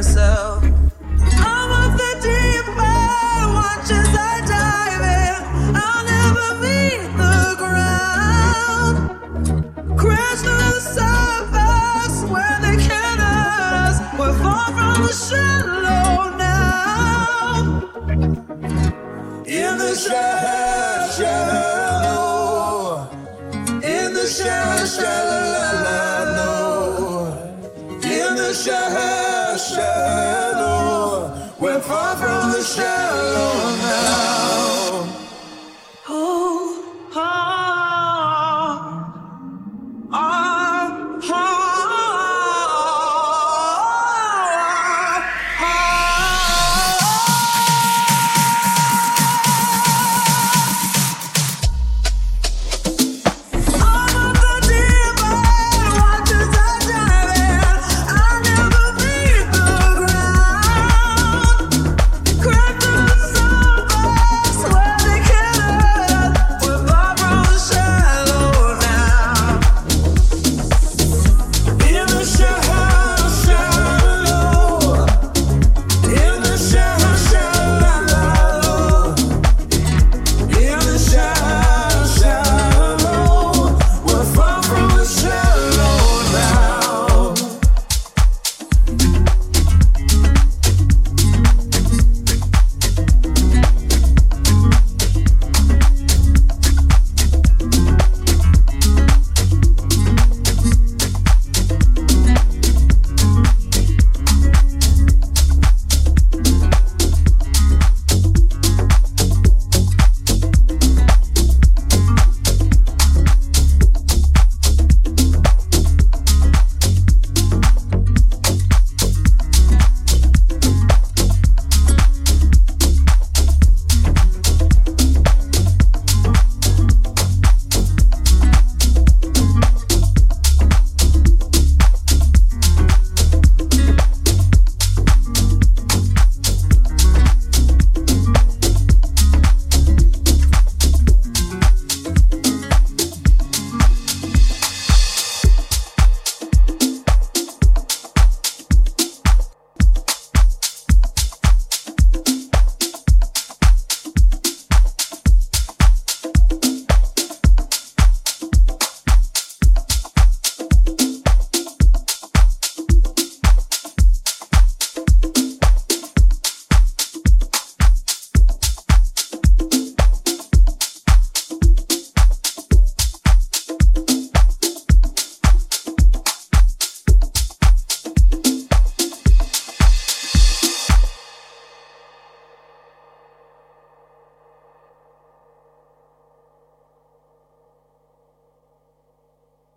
I'm the deep watch as I dive in. I'll never meet the ground. Crash to the surface where they can't us. We're far from the shallow now. In the shallow. In the shallow. Shallow, now.